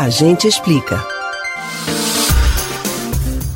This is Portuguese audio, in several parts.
A gente explica.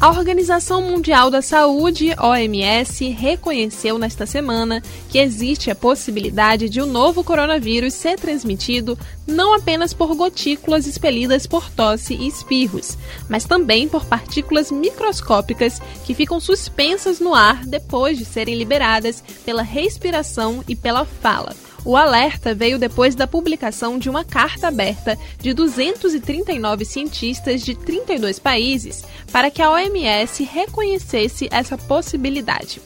A Organização Mundial da Saúde, OMS, reconheceu nesta semana que existe a possibilidade de o um novo coronavírus ser transmitido não apenas por gotículas expelidas por tosse e espirros, mas também por partículas microscópicas que ficam suspensas no ar depois de serem liberadas pela respiração e pela fala. O alerta veio depois da publicação de uma carta aberta de 239 cientistas de 32 países para que a OMS reconhecesse essa possibilidade.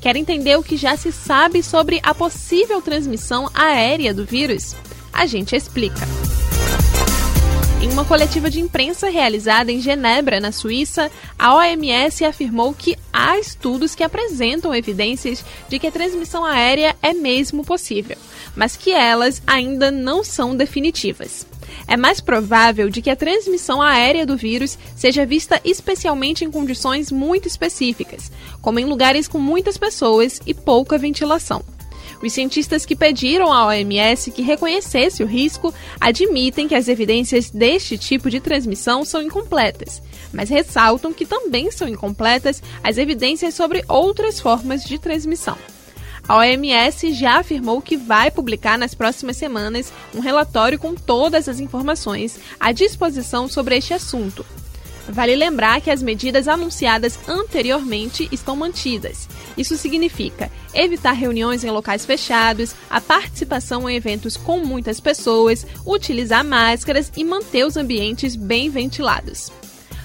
Quer entender o que já se sabe sobre a possível transmissão aérea do vírus? A gente explica. Em uma coletiva de imprensa realizada em Genebra, na Suíça, a OMS afirmou que há estudos que apresentam evidências de que a transmissão aérea é mesmo possível, mas que elas ainda não são definitivas. É mais provável de que a transmissão aérea do vírus seja vista especialmente em condições muito específicas, como em lugares com muitas pessoas e pouca ventilação. Os cientistas que pediram à OMS que reconhecesse o risco admitem que as evidências deste tipo de transmissão são incompletas, mas ressaltam que também são incompletas as evidências sobre outras formas de transmissão. A OMS já afirmou que vai publicar nas próximas semanas um relatório com todas as informações à disposição sobre este assunto, Vale lembrar que as medidas anunciadas anteriormente estão mantidas. Isso significa evitar reuniões em locais fechados, a participação em eventos com muitas pessoas, utilizar máscaras e manter os ambientes bem ventilados.